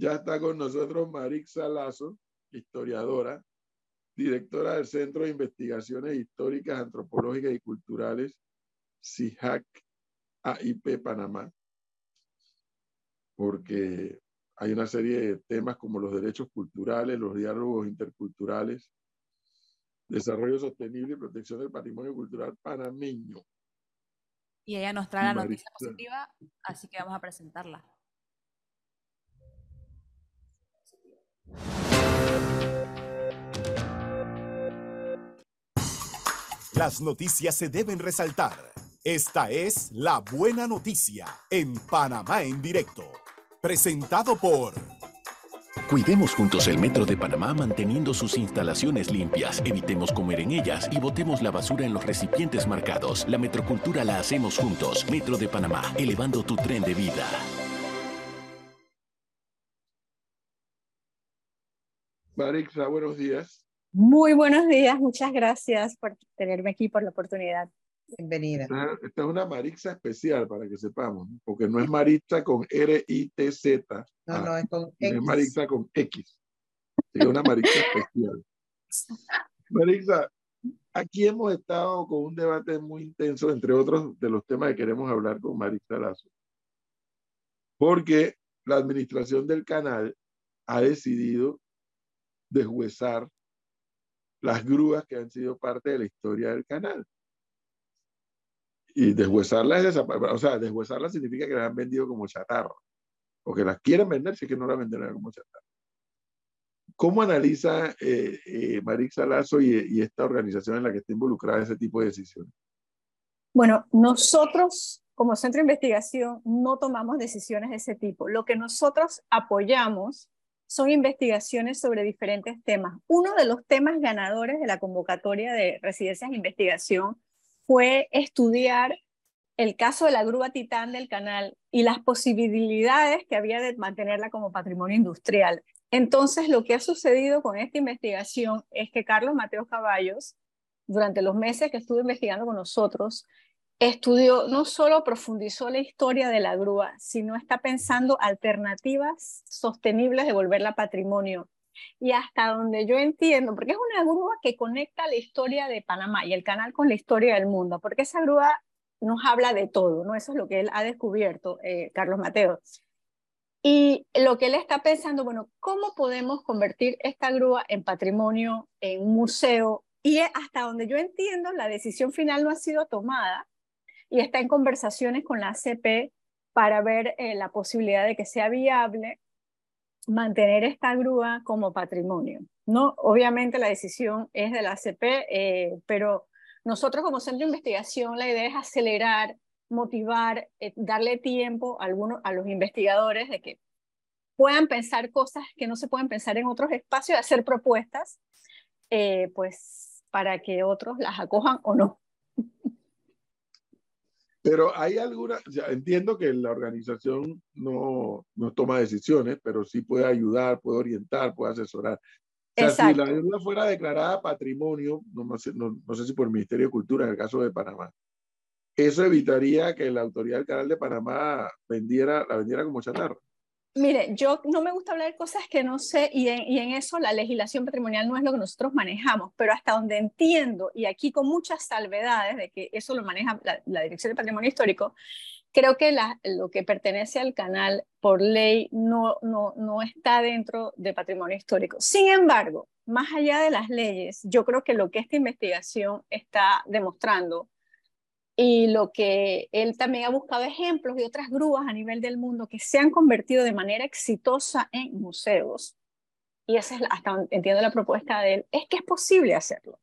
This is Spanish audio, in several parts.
Ya está con nosotros Marixa Lazo, historiadora, directora del Centro de Investigaciones Históricas, Antropológicas y Culturales, CIHAC AIP Panamá, porque hay una serie de temas como los derechos culturales, los diálogos interculturales, desarrollo sostenible y protección del patrimonio cultural panameño. Y ella nos trae la noticia positiva, así que vamos a presentarla. Las noticias se deben resaltar. Esta es la buena noticia en Panamá en directo. Presentado por... Cuidemos juntos el Metro de Panamá manteniendo sus instalaciones limpias, evitemos comer en ellas y botemos la basura en los recipientes marcados. La metrocultura la hacemos juntos. Metro de Panamá, elevando tu tren de vida. Marixa, buenos días. Muy buenos días, muchas gracias por tenerme aquí, por la oportunidad. Bienvenida. Esta, es una Marixa especial para que sepamos, porque no es Marixa con R-I-T-Z. No, no, es con X. Es Marixa con X. Es una Marixa especial. Marixa, aquí hemos estado con un debate muy intenso, entre otros de los temas que queremos hablar con Marixa Lazo. Porque la administración del canal ha decidido deshuesar las grúas que han sido parte de la historia del canal. Y deshuesarlas es o sea, deshuesarlas significa que las han vendido como chatarra, o que las quieren vender, si que no las venderán como chatarra. ¿Cómo analiza eh, eh, y, esta organización en la que está involucrada ese tipo de decisiones? Bueno, nosotros como centro de investigación no tomamos decisiones de ese tipo. Lo que nosotros apoyamos son investigaciones sobre diferentes temas. Uno de los temas ganadores de la convocatoria de residencias de investigación fue estudiar el caso de la grúa Titán del canal y las posibilidades que había de mantenerla como patrimonio industrial. Entonces, lo que ha sucedido con esta investigación es que Carlos Mateo Caballos, durante los meses que estuvo investigando con nosotros, estudió, no solo profundizó la historia de la grúa, sino está pensando alternativas sostenibles de volverla patrimonio. Y hasta donde yo entiendo, porque es una grúa que conecta la historia de Panamá y el canal con la historia del mundo, porque esa grúa nos habla de todo, ¿no? Eso es lo que él ha descubierto, eh, Carlos Mateo. Y lo que él está pensando, bueno, ¿cómo podemos convertir esta grúa en patrimonio, en un museo? Y hasta donde yo entiendo, la decisión final no ha sido tomada, y está en conversaciones con la ACP para ver eh, la posibilidad de que sea viable mantener esta grúa como patrimonio. ¿no? Obviamente la decisión es de la ACP, eh, pero nosotros como centro de investigación la idea es acelerar, motivar, eh, darle tiempo a, algunos, a los investigadores de que puedan pensar cosas que no se pueden pensar en otros espacios, hacer propuestas, pues para que otros las acojan o no. Pero hay alguna, entiendo que la organización no, no, toma decisiones, pero sí puede ayudar, puede orientar, puede asesorar. O sea, si la deuda fuera declarada patrimonio, no, no, sé, no, sé si por el Ministerio de Cultura, en el caso de Panamá, eso evitaría que la autoridad del canal de Panamá vendiera, la vendiera como chatarra. Mire, yo no me gusta hablar de cosas que no sé y en, y en, eso la legislación patrimonial no es lo que nosotros manejamos, pero hasta donde entiendo, y aquí con muchas salvedades de que eso lo maneja la, Dirección de Patrimonio Histórico, creo que la, lo que pertenece al canal por ley no, no, no está dentro de patrimonio histórico. Sin embargo, más allá de las leyes, yo creo que lo que esta investigación está demostrando y lo que él también ha buscado ejemplos de otras grúas a nivel del mundo que se han convertido de manera exitosa en museos. Y esa es hasta entiendo la propuesta de él, es que es posible hacerlo.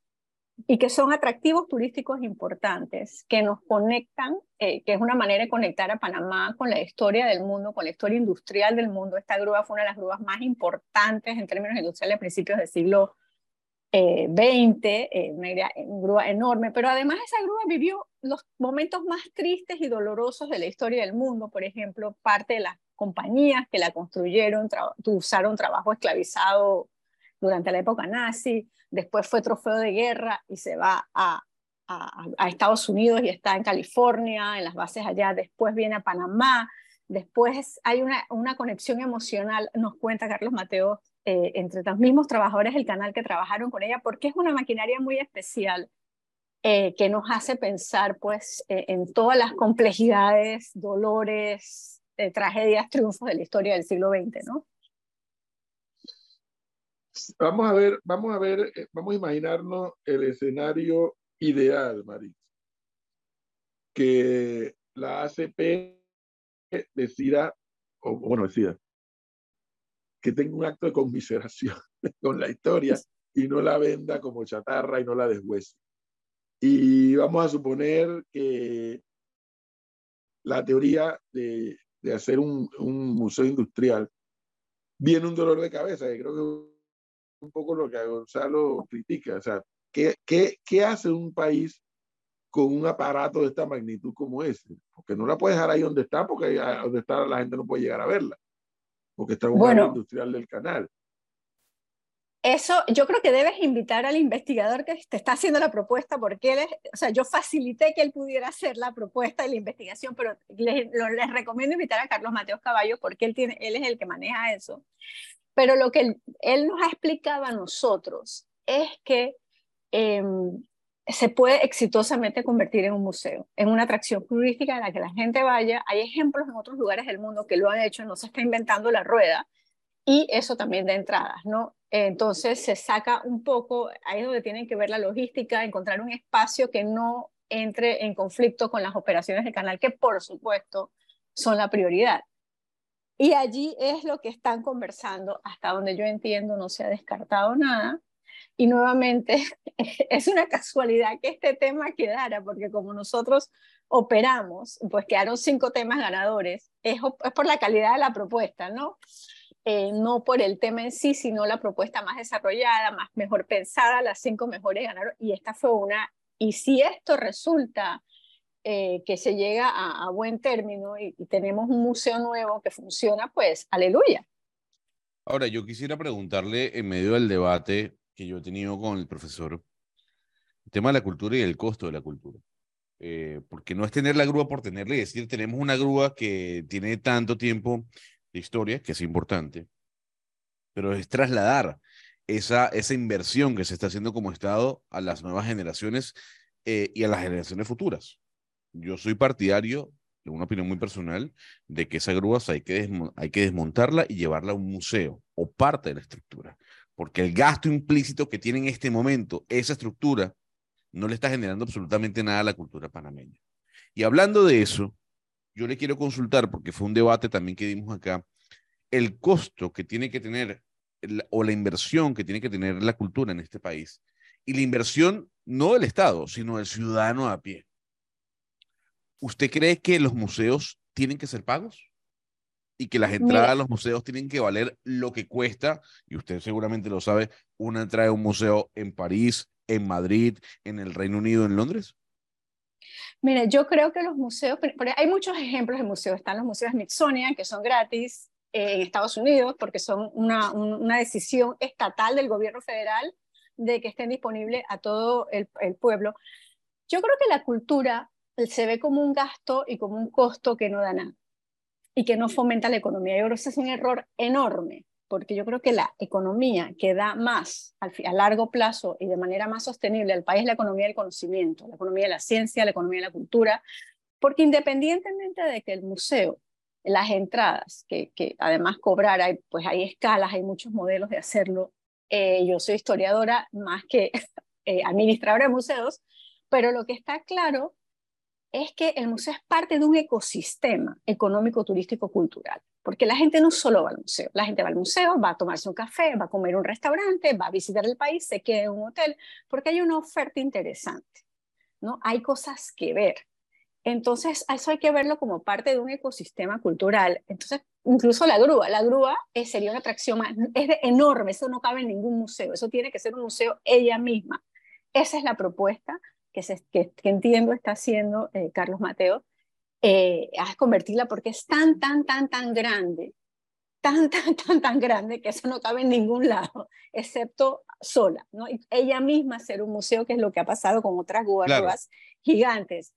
Y que son atractivos turísticos importantes, que nos conectan, eh, que es una manera de conectar a Panamá con la historia del mundo, con la historia industrial del mundo. Esta grúa fue una de las grúas más importantes en términos industriales a principios del siglo 20, eh, eh, una, grúa enorme, pero además esa grúa vivió los momentos más tristes y dolorosos de la historia del mundo, por ejemplo, parte de las compañías que la construyeron usaron trabajo esclavizado durante la época nazi, después fue trofeo de guerra y se va a, a, a, Estados Unidos y está en California, en las bases allá, después viene a Panamá, Después hay una, una conexión emocional, nos cuenta Carlos Mateo, eh, entre los mismos trabajadores del canal que trabajaron con ella, porque es una maquinaria muy especial eh, que nos hace pensar pues eh, en todas las complejidades, dolores, tragedias, triunfos de la historia del siglo XX, ¿no? Vamos a ver, vamos a ver, vamos a imaginarnos el escenario ideal, Maris. Que la ACP decida, o bueno, decida, que tenga un acto de conmiseración con la historia y no la venda como chatarra y no la deshuese. Y vamos a suponer que la teoría de, de hacer un, un, museo industrial viene un dolor de cabeza, y creo que es un poco lo que Gonzalo critica. O sea, ¿qué, qué, qué hace un país con un aparato de esta magnitud como ese, porque no la puedes dejar ahí donde está, porque donde está la gente no puede llegar a verla, porque está en un bueno, industrial del canal. Eso, yo creo que debes invitar al investigador que te está haciendo la propuesta, porque él es, o sea, yo facilité que él pudiera hacer la propuesta de la investigación, pero les, les recomiendo invitar a Carlos Mateos Caballo, porque él, tiene, él es el que maneja eso. Pero lo que él, él nos ha explicado a nosotros es que eh, se puede exitosamente convertir en un museo, en una atracción turística a la que la gente vaya. Hay ejemplos en otros lugares del mundo que lo han hecho, no se está inventando la rueda, y eso también de entradas, ¿no? Entonces se saca un poco, ahí es donde tienen que ver la logística, encontrar un espacio que no entre en conflicto con las operaciones del canal, que por supuesto son la prioridad. Y allí es lo que están conversando, hasta donde yo entiendo no se ha descartado nada, y nuevamente, es una casualidad que este tema quedara, porque como nosotros operamos, pues quedaron cinco temas ganadores. Es, es por la calidad de la propuesta, ¿no? Eh, no por el tema en sí, sino la propuesta más desarrollada, más mejor pensada, las cinco mejores ganaron. Y esta fue una. Y si esto resulta eh, que se llega a, a buen término y, y tenemos un museo nuevo que funciona, pues aleluya. Ahora, yo quisiera preguntarle en medio del debate que yo he tenido con el profesor, el tema de la cultura y el costo de la cultura. Eh, porque no es tener la grúa por tenerla y decir, tenemos una grúa que tiene tanto tiempo de historia, que es importante, pero es trasladar esa, esa inversión que se está haciendo como Estado a las nuevas generaciones eh, y a las generaciones futuras. Yo soy partidario, en una opinión muy personal, de que esa grúa hay que, hay que desmontarla y llevarla a un museo o parte de la estructura porque el gasto implícito que tiene en este momento esa estructura no le está generando absolutamente nada a la cultura panameña. Y hablando de eso, yo le quiero consultar, porque fue un debate también que dimos acá, el costo que tiene que tener o la inversión que tiene que tener la cultura en este país. Y la inversión no del Estado, sino del ciudadano a pie. ¿Usted cree que los museos tienen que ser pagos? Y que las entradas Mira. a los museos tienen que valer lo que cuesta, y usted seguramente lo sabe, una entrada a un museo en París, en Madrid, en el Reino Unido, en Londres? Mire, yo creo que los museos, hay muchos ejemplos de museos, están los museos Smithsonian, que son gratis eh, en Estados Unidos, porque son una, una decisión estatal del gobierno federal de que estén disponibles a todo el, el pueblo. Yo creo que la cultura se ve como un gasto y como un costo que no da nada y que no fomenta la economía. Yo creo que ese es un error enorme, porque yo creo que la economía que da más a largo plazo y de manera más sostenible al país es la economía del conocimiento, la economía de la ciencia, la economía de la cultura, porque independientemente de que el museo, las entradas, que, además cobrar, hay, pues hay escalas, hay muchos modelos de hacerlo. Eh, yo soy historiadora más que eh, administradora de museos, pero lo que está claro es que el museo es parte de un ecosistema económico, turístico, cultural. Porque la gente no solo va al museo, la gente va al museo, va a tomarse un café, va a comer un restaurante, va a visitar el país, se queda en un hotel, porque hay una oferta interesante, ¿no? Hay cosas que ver. Entonces, eso hay que verlo como parte de un ecosistema cultural. Entonces, incluso la grúa, la grúa es, sería una atracción más, es de, enorme, eso no cabe en ningún museo, eso tiene que ser un museo ella misma. Esa es la propuesta que, se, que, que entiendo está haciendo eh, Carlos Mateo, eh, a convertirla porque es tan, tan, tan, tan grande, tan, tan, tan, tan grande que eso no cabe en ningún lado, excepto sola, ¿no? Ella misma ser un museo, que es lo que ha pasado con otras guardas claro. gigantes.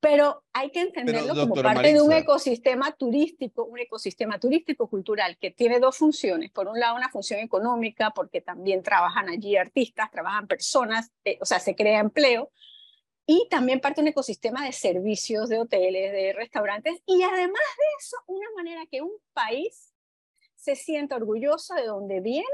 Pero hay que entenderlo como doctora parte de un ecosistema turístico, un ecosistema turístico cultural que tiene dos funciones. Por un lado, una función económica, porque también trabajan allí artistas, trabajan personas, eh, o sea, se crea empleo. Y también parte de un ecosistema de servicios, de hoteles, de restaurantes. Y además de eso, una manera que un país se sienta orgulloso de dónde viene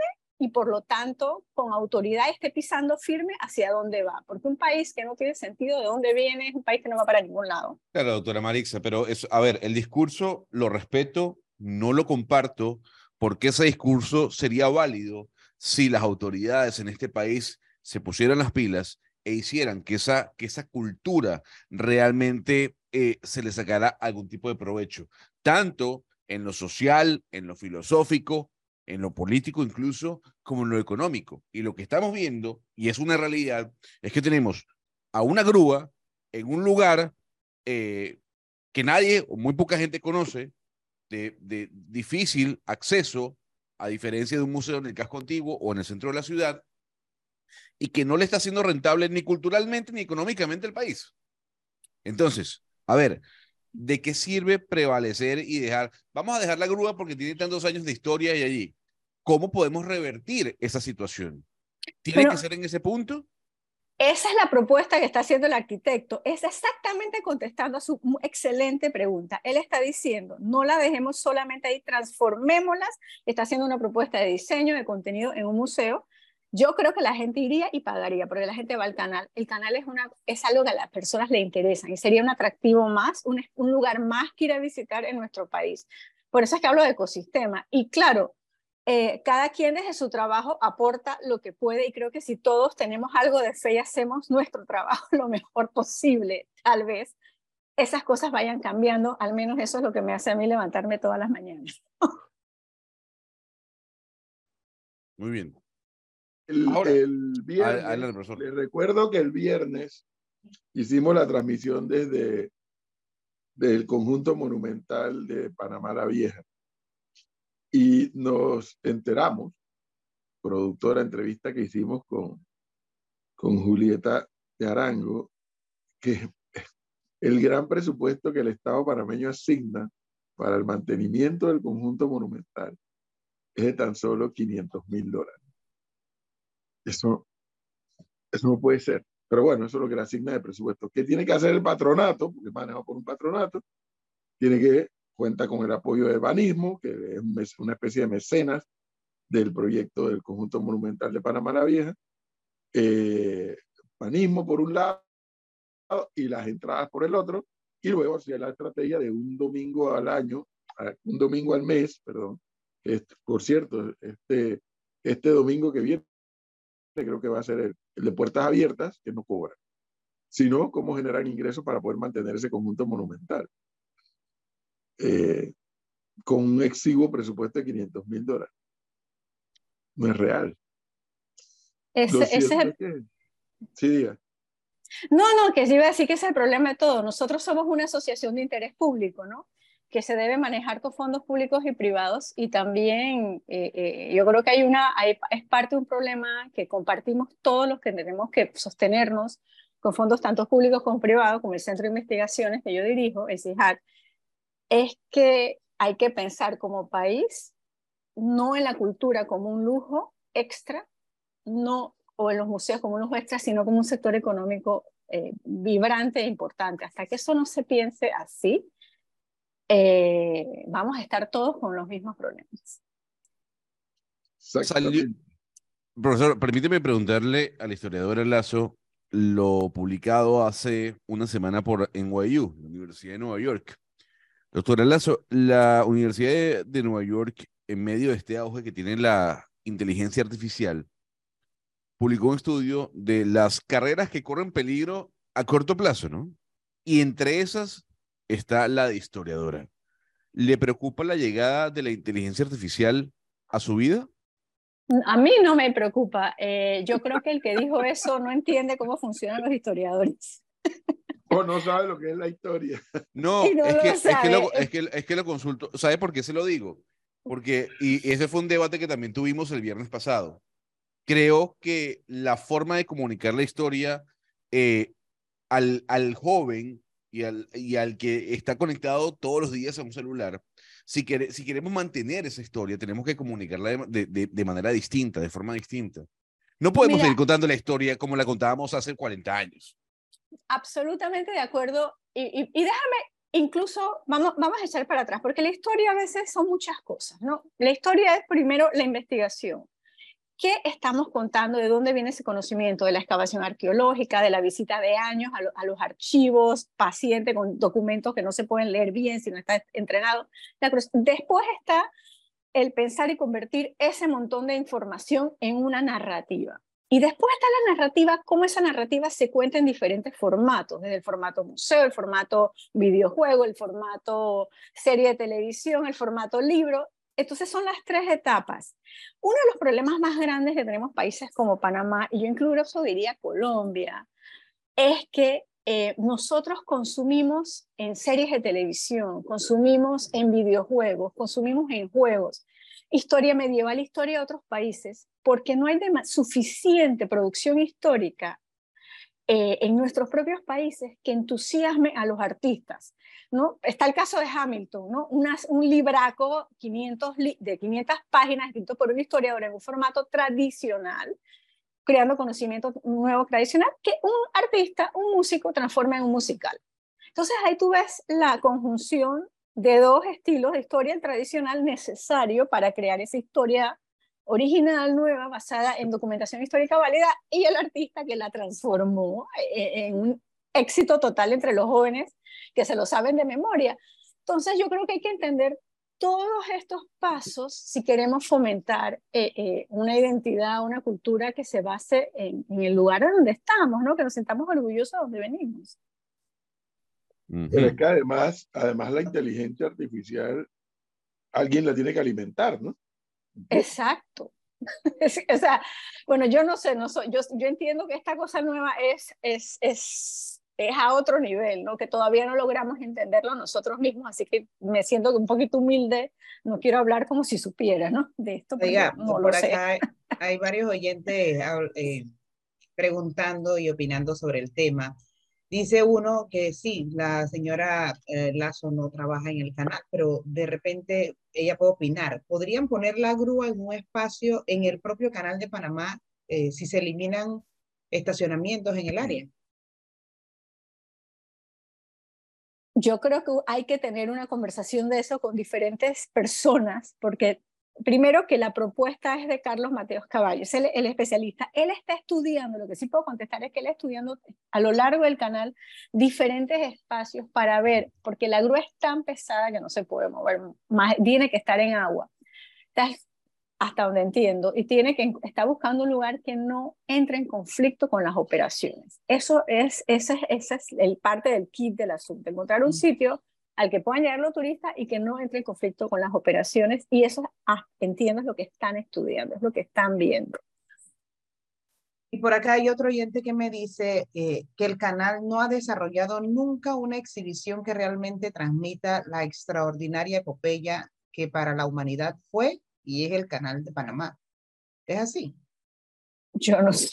y por lo tanto con autoridad esté pisando firme hacia dónde va. Porque un país que no tiene sentido de dónde viene es un país que no va para ningún lado. Claro, doctora Marixa, pero es, a ver, el discurso lo respeto, no lo comparto, porque ese discurso sería válido si las autoridades en este país se pusieran las pilas e hicieran que esa, que esa cultura realmente eh, se le sacara algún tipo de provecho, tanto en lo social, en lo filosófico, en lo político incluso, como en lo económico. Y lo que estamos viendo, y es una realidad, es que tenemos a una grúa en un lugar eh, que nadie o muy poca gente conoce, de, de difícil acceso, a diferencia de un museo en el casco antiguo o en el centro de la ciudad, y que no le está haciendo rentable ni culturalmente ni económicamente el país. Entonces, a ver, ¿de qué sirve prevalecer y dejar, vamos a dejar la grúa porque tiene tantos años de historia y allí? ¿Cómo podemos revertir esa situación? ¿Tiene Pero- que ser en ese punto? Esa es la propuesta que está haciendo el arquitecto. Es exactamente contestando a su excelente pregunta. Él está diciendo, no la dejemos solamente ahí, transformémoslas. Está haciendo una propuesta de diseño, de contenido en un museo. Yo creo que la gente iría y pagaría, porque la gente va al canal. El canal es, una, es algo que a las personas le interesa y sería un atractivo más, un, un lugar más que ir a visitar en nuestro país. Por eso es que hablo de ecosistema. Y claro, eh, cada quien desde su trabajo aporta lo que puede y creo que si todos tenemos algo de fe y hacemos nuestro trabajo lo mejor posible, tal vez esas cosas vayan cambiando, al menos eso es lo que me hace a mí levantarme todas las mañanas. Muy bien. El, Ahora, el viernes, les recuerdo que el viernes hicimos la transmisión desde del conjunto monumental de Panamá la Vieja y nos enteramos, productora entrevista que hicimos con, con Julieta de Arango, que el gran presupuesto que el Estado panameño asigna para el mantenimiento del conjunto monumental es de tan solo 500 mil dólares. Eso, eso no puede ser. Pero bueno, eso es lo que le asigna de presupuesto. ¿Qué tiene que hacer el patronato? Porque manejado por un patronato. Tiene que cuenta con el apoyo del banismo, que es una especie de mecenas del proyecto del conjunto monumental de Panamá la Vieja. Eh, banismo por un lado y las entradas por el otro. Y luego hacía la estrategia de un domingo al año, un domingo al mes, perdón. Este, por cierto, este, este domingo que viene creo que va a ser el, el de puertas abiertas, que no cobra, sino cómo generar ingresos para poder mantener ese conjunto monumental. Eh, con un exiguo presupuesto de 500 mil dólares. No es real. Ese, Lo ese es cierto el- es que- sí, diga. No, no, que sí iba a decir que ese es el problema de todo. Nosotros somos una asociación de interés público, ¿no? Que se debe manejar con fondos públicos y privados y también eh, eh, yo creo que hay una, hay- es parte de un problema que compartimos todos los que tenemos que sostenernos con fondos tanto públicos como privados, como el Centro de Investigaciones que yo dirijo, el CIHAC, es que hay que pensar como país, no en la cultura como un lujo extra, no o en los museos como unos extras, sino como un sector económico eh, vibrante e importante. Hasta que eso no se piense así, eh, vamos a estar todos con los mismos problemas. Exactamente. Profesor, permíteme preguntarle al historiador Lazo lo publicado hace una semana por NYU, la Universidad de Nueva York. Doctor Lazo, la Universidad de, de Nueva York, en medio de este auge que tiene la inteligencia artificial, publicó un estudio de las carreras que corren peligro a corto plazo, ¿no? Y entre esas está la de historiadora. ¿Le preocupa la llegada de la inteligencia artificial a su vida? A mí no me preocupa. Eh, yo creo que el que dijo eso no entiende cómo funcionan los historiadores. O no sabe lo que es la historia. No, no es, lo que, es, que sabe. lo, es, que, es que lo consulto. ¿Sabe por qué se lo digo? Porque, y ese fue un debate que también tuvimos el viernes pasado. Creo que la forma de comunicar la historia eh, al, al joven y al, y al que está conectado todos los días a un celular, si, si queremos mantener esa historia, tenemos que comunicarla de, de, de manera distinta, de forma distinta. No podemos seguir contando la historia como la contábamos hace 40 años. Absolutamente de acuerdo. Y, y, y, déjame, incluso, vamos, vamos a echar para atrás, porque la historia a veces son muchas cosas, ¿no? La historia es primero la investigación. ¿Qué estamos contando? ¿De dónde viene ese conocimiento? De la excavación arqueológica, de la visita de años a, los archivos, paciente con documentos que no se pueden leer bien si no está entrenado. Después está el pensar y convertir ese montón de información en una narrativa. Y después está la narrativa, cómo esa narrativa se cuenta en diferentes formatos, desde el formato museo, el formato videojuego, el formato serie de televisión, el formato libro, entonces son las tres etapas. Uno de los problemas más grandes que tenemos países como Panamá, y yo incluso diría Colombia, es que eh, nosotros consumimos en series de televisión, consumimos en videojuegos, consumimos en juegos, historia medieval, historia de otros países, porque no hay suficiente producción histórica eh, en nuestros propios países que entusiasme a los artistas. ¿no? Está el caso de Hamilton, ¿no? un libraco 500 de 500 páginas escrito por un historiador en un formato tradicional, creando conocimiento nuevo tradicional, que un artista, un músico, transforma en un musical. Entonces ahí tú ves la conjunción de dos estilos de historia tradicional necesario para crear esa historia original, nueva, basada en documentación histórica válida, y el artista que la transformó eh, en un éxito total entre los jóvenes que se lo saben de memoria. Entonces yo creo que hay que entender todos estos pasos si queremos fomentar eh, eh, una identidad, una cultura que se base en, el lugar donde estamos, ¿no? que nos sentamos orgullosos de donde venimos. Pero es que además, además la inteligencia artificial, alguien la tiene que alimentar, ¿no? Exacto. o sea, bueno, yo no sé, no soy, yo, yo entiendo que esta cosa nueva es, es, es es a otro nivel, ¿no? Que todavía no logramos entenderlo nosotros mismos, así que me siento un poquito humilde, no quiero hablar como si supiera, ¿no? De esto, Oiga, no lo sé. Acá hay, varios oyentes eh, preguntando y opinando sobre el tema. Dice uno que sí, la señora eh, Lazo no trabaja en el canal, pero de repente ella puede opinar. ¿Podrían poner la grúa en un espacio en el propio canal de Panamá eh, si se eliminan estacionamientos en el área? yo creo que hay que tener una conversación de eso con diferentes personas, porque primero que la propuesta es de Carlos Mateos Caballos, el, el especialista. Él está estudiando, lo que sí puedo contestar es que él está estudiando a lo largo del canal diferentes espacios para ver, porque la grúa es tan pesada que no se puede mover más, tiene que estar en agua hasta donde entiendo, y tiene que está buscando un lugar que no entre en conflicto con las operaciones. Eso es, ese, ese es el parte del kit del asunto, encontrar un mm. sitio al que puedan llegar los turistas y que no entre en conflicto con las operaciones, y eso, ah, lo que están estudiando, es lo que están viendo. Y por acá hay otro oyente que me dice eh, que el canal no ha desarrollado nunca una exhibición que realmente transmita la extraordinaria epopeya que para la humanidad fue y es el canal de Panamá. ¿Es así? Yo no sé,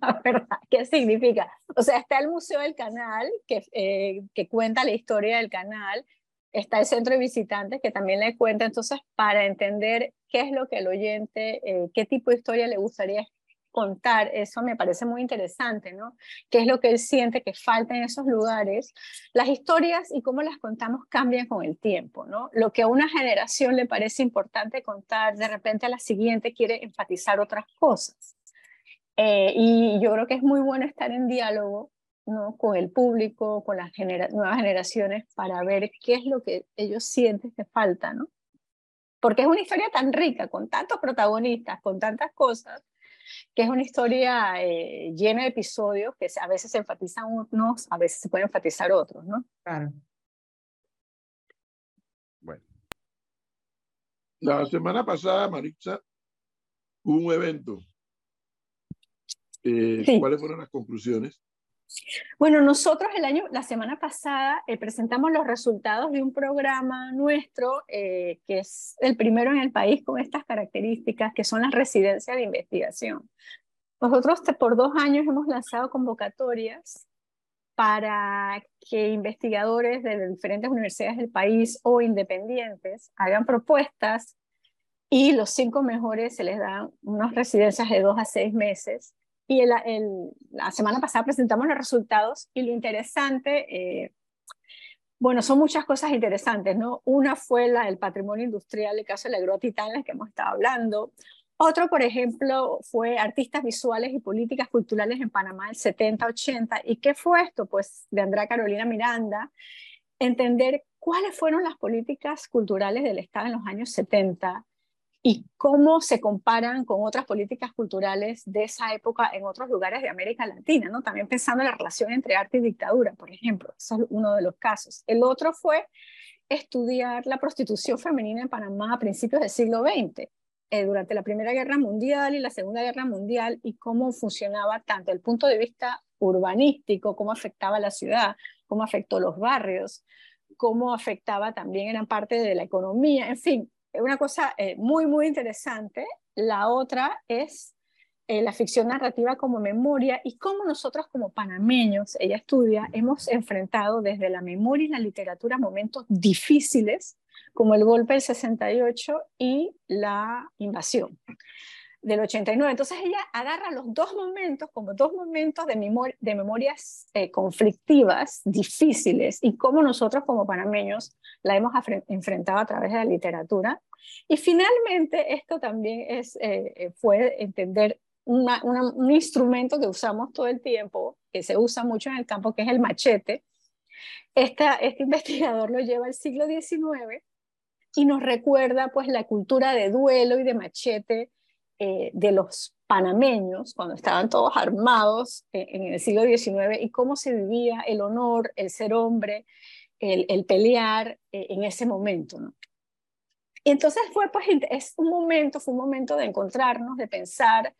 la verdad, ¿qué significa? O sea, está el Museo del Canal, que, eh, que cuenta la historia del canal, está el centro de visitantes, que también le cuenta, entonces, para entender qué es lo que el oyente, eh, qué tipo de historia le gustaría contar, eso me parece muy interesante, ¿no? ¿Qué es lo que él siente que falta en esos lugares? Las historias y cómo las contamos cambian con el tiempo, ¿no? Lo que a una generación le parece importante contar, de repente a la siguiente quiere enfatizar otras cosas. Eh, y yo creo que es muy bueno estar en diálogo ¿no? con el público, con las nuevas generaciones, para ver qué es lo que ellos sienten que falta, ¿no? Porque es una historia tan rica, con tantos protagonistas, con tantas cosas, que es una historia eh, llena de episodios que a veces se enfatizan unos, a veces se pueden enfatizar otros, ¿no? Claro. Bueno. La semana pasada, Maritza, hubo un evento. Eh, ¿Cuáles fueron las conclusiones? Bueno, nosotros el año, la semana pasada eh, presentamos los resultados de un programa nuestro eh, que es el primero en el país con estas características, que son las residencias de investigación. Nosotros por dos años hemos lanzado convocatorias para que investigadores de diferentes universidades del país o independientes hagan propuestas y los cinco mejores se les dan unas residencias de dos a seis meses. Y la semana pasada presentamos los resultados y lo interesante, eh, bueno, son muchas cosas interesantes, ¿no? Una fue la del patrimonio industrial, el caso de la agrotitán, la que hemos estado hablando. Otro, por ejemplo, fue artistas visuales y políticas culturales en Panamá del 70-80. ¿Y qué fue esto? Pues de Andrea Carolina Miranda, entender cuáles fueron las políticas culturales del Estado en los años 70 y cómo se comparan con otras políticas culturales de esa época en otros lugares de América Latina, ¿no? También pensando en la relación entre arte y dictadura, por ejemplo, eso es uno de los casos. El otro fue estudiar la prostitución femenina en Panamá a principios del siglo XX, eh, durante la Primera Guerra Mundial y la Segunda Guerra Mundial, y cómo funcionaba tanto el punto de vista urbanístico, cómo afectaba la ciudad, cómo afectó los barrios, cómo afectaba también gran parte de la economía, en fin, una cosa eh, muy, muy interesante. La otra es eh, la ficción narrativa como memoria y cómo nosotros como panameños, ella estudia, hemos enfrentado desde la memoria y la literatura momentos difíciles como el golpe del 68 y la invasión del 89. Entonces ella agarra los dos momentos como dos momentos de, de memorias eh, conflictivas, difíciles, y cómo nosotros como panameños la hemos enfrentado a través de la literatura. Y finalmente esto también es, eh, eh, fue entender un instrumento que usamos todo el tiempo, que se usa mucho en el campo, que es el machete. Esta, este investigador lo lleva al siglo XIX y nos recuerda pues la cultura de duelo y de machete eh, de los panameños, cuando estaban todos armados eh, en el siglo XIX, y cómo se vivía el honor, el ser hombre, el, pelear eh, en ese momento. ¿no? Y entonces fue, pues, es un momento, fue un momento de encontrarnos, de pensar,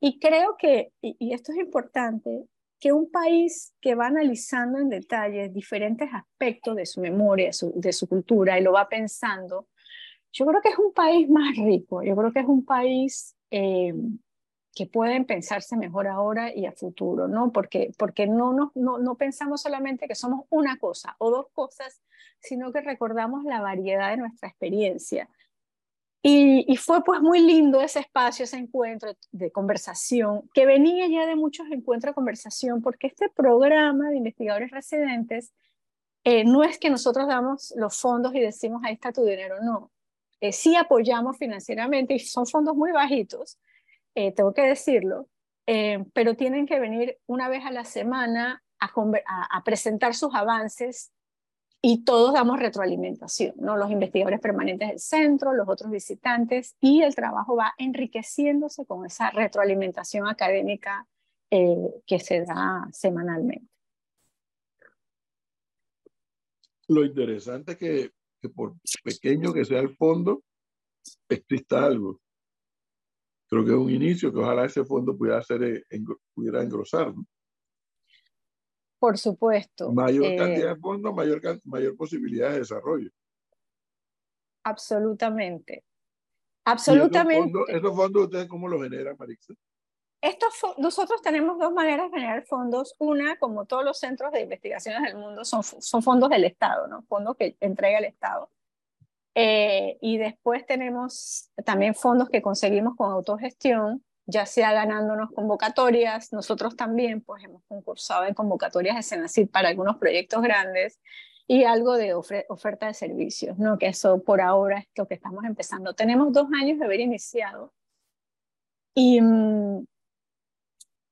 y creo que, y, esto es importante, que un país que va analizando en detalle diferentes aspectos de su memoria, de su cultura, y lo va pensando, yo creo que es un país más rico, yo creo que es un país eh, que pueden pensarse mejor ahora y a futuro, ¿no? Porque, porque no, no, no, no pensamos solamente que somos una cosa o dos cosas, sino que recordamos la variedad de nuestra experiencia. Y, fue pues muy lindo ese espacio, ese encuentro de conversación, que venía ya de muchos encuentros de conversación, porque este programa de investigadores residentes eh, no es que nosotros damos los fondos y decimos ahí está tu dinero, no. Eh, sí apoyamos financieramente y son fondos muy bajitos, eh, tengo que decirlo, eh, pero tienen que venir una vez a la semana a, a, presentar sus avances y todos damos retroalimentación, ¿no? los investigadores permanentes del centro, los otros visitantes, y el trabajo va enriqueciéndose con esa retroalimentación académica que se da semanalmente. Lo interesante es que que por pequeño que sea el fondo, exista algo. Creo que es un inicio, que ojalá ese fondo pudiera, ser, eh, pudiera engrosar. Por supuesto. Mayor eh, cantidad de fondos, mayor, mayor posibilidad de desarrollo. Absolutamente. Absolutamente. ¿Esos fondos, ustedes cómo los generan, Marixa? Estos, nosotros tenemos dos maneras de generar fondos. Una, como todos los centros de investigaciones del mundo, son, son fondos del Estado, ¿no? fondos que entrega el Estado. Eh, y después tenemos también fondos que conseguimos con autogestión, ya sea ganándonos convocatorias. Nosotros también pues, hemos concursado en convocatorias de Senacid para algunos proyectos grandes y algo de oferta de servicios, ¿no? que eso por ahora es lo que estamos empezando. Tenemos dos años de haber iniciado. Y, mm,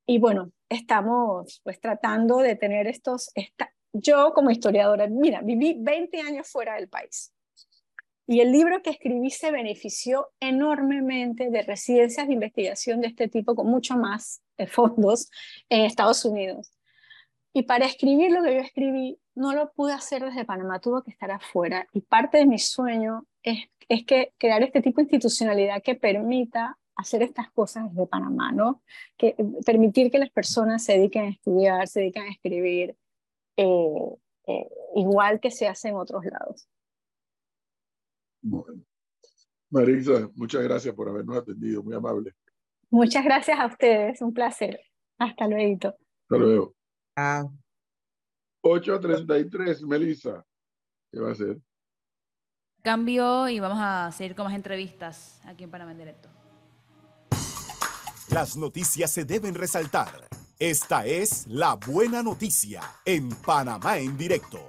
y bueno, estamos pues tratando de tener estos, esta, yo como historiadora, mira, viví 20 años fuera del país. Y el libro que escribí se benefició enormemente de residencias de investigación de este tipo con mucho más eh, fondos en Estados Unidos. Y para escribir lo que yo escribí, no lo pude hacer desde Panamá, tuvo que estar afuera. Y parte de mi sueño es, es que crear este tipo de institucionalidad que permita hacer estas cosas desde Panamá, ¿no? Que, permitir que las personas se dediquen a estudiar, se dediquen a escribir, eh, eh, igual que se hace en otros lados. Bueno. Marisa, muchas gracias por habernos atendido, muy amable. Muchas gracias a ustedes, un placer. Hasta luego. Hasta luego. Ah. 8.33, Melissa. ¿Qué va a hacer? Cambio y vamos a seguir con más entrevistas aquí en Panamá en Directo. Las noticias se deben resaltar. Esta es la buena noticia en Panamá en Directo.